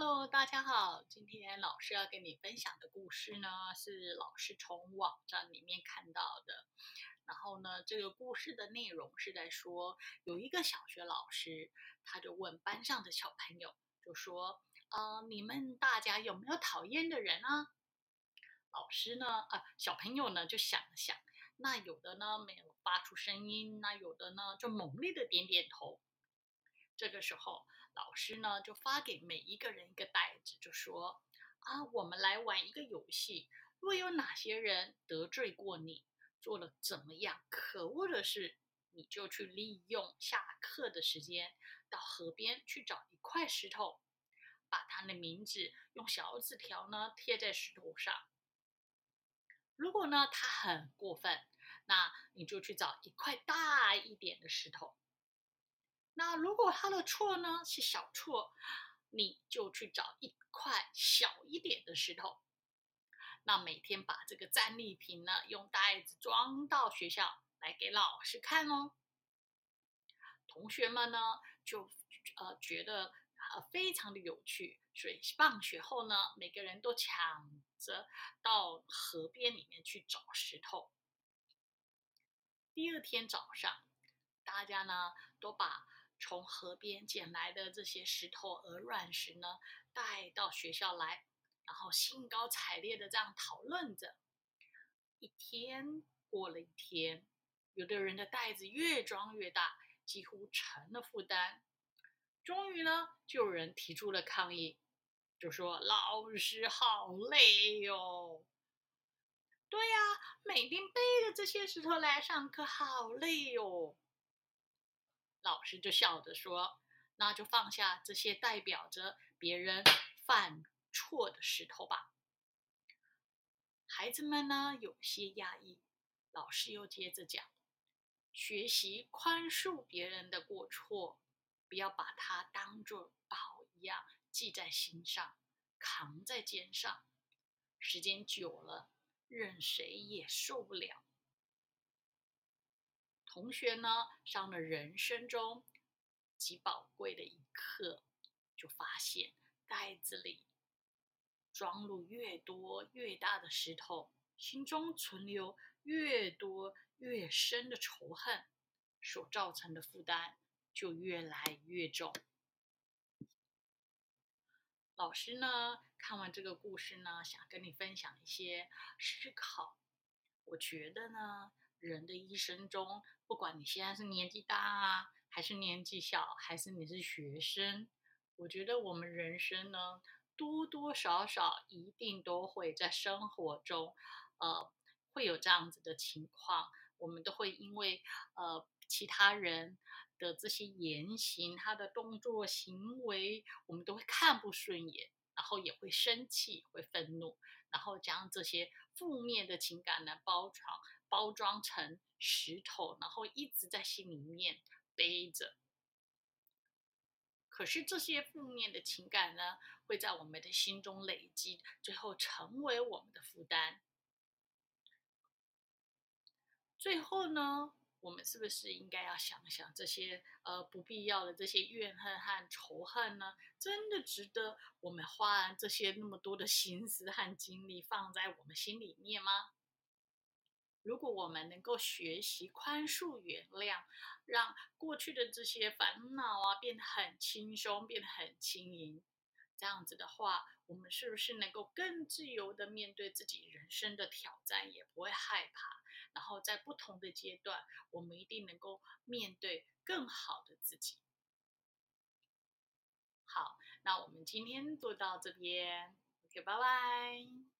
Hello，大家好。今天老师要跟你分享的故事呢，是老师从网站里面看到的。然后呢，这个故事的内容是在说，有一个小学老师，他就问班上的小朋友，就说：“呃，你们大家有没有讨厌的人啊？”老师呢，啊，小朋友呢就想了想，那有的呢没有发出声音，那有的呢就猛烈的点点头。这个时候，老师呢就发给每一个人一个袋子，就说：“啊，我们来玩一个游戏。若有哪些人得罪过你，做了怎么样可恶的事，你就去利用下课的时间到河边去找一块石头，把他的名字用小纸条呢贴在石头上。如果呢他很过分，那你就去找一块大一点的石头。”那如果他的错呢是小错，你就去找一块小一点的石头。那每天把这个战利品呢用袋子装到学校来给老师看哦。同学们呢就呃觉得呃非常的有趣，所以放学后呢每个人都抢着到河边里面去找石头。第二天早上，大家呢都把。从河边捡来的这些石头、鹅卵石呢，带到学校来，然后兴高采烈的这样讨论着。一天过了一天，有的人的袋子越装越大，几乎成了负担。终于呢，就有人提出了抗议，就说：“老师好累哟！”对呀，每天背着这些石头来上课，好累哟。老师就笑着说：“那就放下这些代表着别人犯错的石头吧。”孩子们呢有些压抑。老师又接着讲：“学习宽恕别人的过错，不要把它当作宝一样记在心上，扛在肩上。时间久了，任谁也受不了。”同学呢，上了人生中极宝贵的一课，就发现袋子里装入越多越大的石头，心中存留越多越深的仇恨，所造成的负担就越来越重。老师呢，看完这个故事呢，想跟你分享一些思考。我觉得呢。人的一生中，不管你现在是年纪大啊，还是年纪小，还是你是学生，我觉得我们人生呢，多多少少一定都会在生活中，呃，会有这样子的情况。我们都会因为呃其他人的这些言行、他的动作行为，我们都会看不顺眼，然后也会生气、会愤怒，然后将这些负面的情感呢包藏。包装成石头，然后一直在心里面背着。可是这些负面的情感呢，会在我们的心中累积，最后成为我们的负担。最后呢，我们是不是应该要想想这些呃不必要的这些怨恨和仇恨呢？真的值得我们花这些那么多的心思和精力放在我们心里面吗？如果我们能够学习宽恕、原谅，让过去的这些烦恼啊变得很轻松，变得很轻盈，这样子的话，我们是不是能够更自由的面对自己人生的挑战，也不会害怕？然后在不同的阶段，我们一定能够面对更好的自己。好，那我们今天就到这边，OK，拜拜。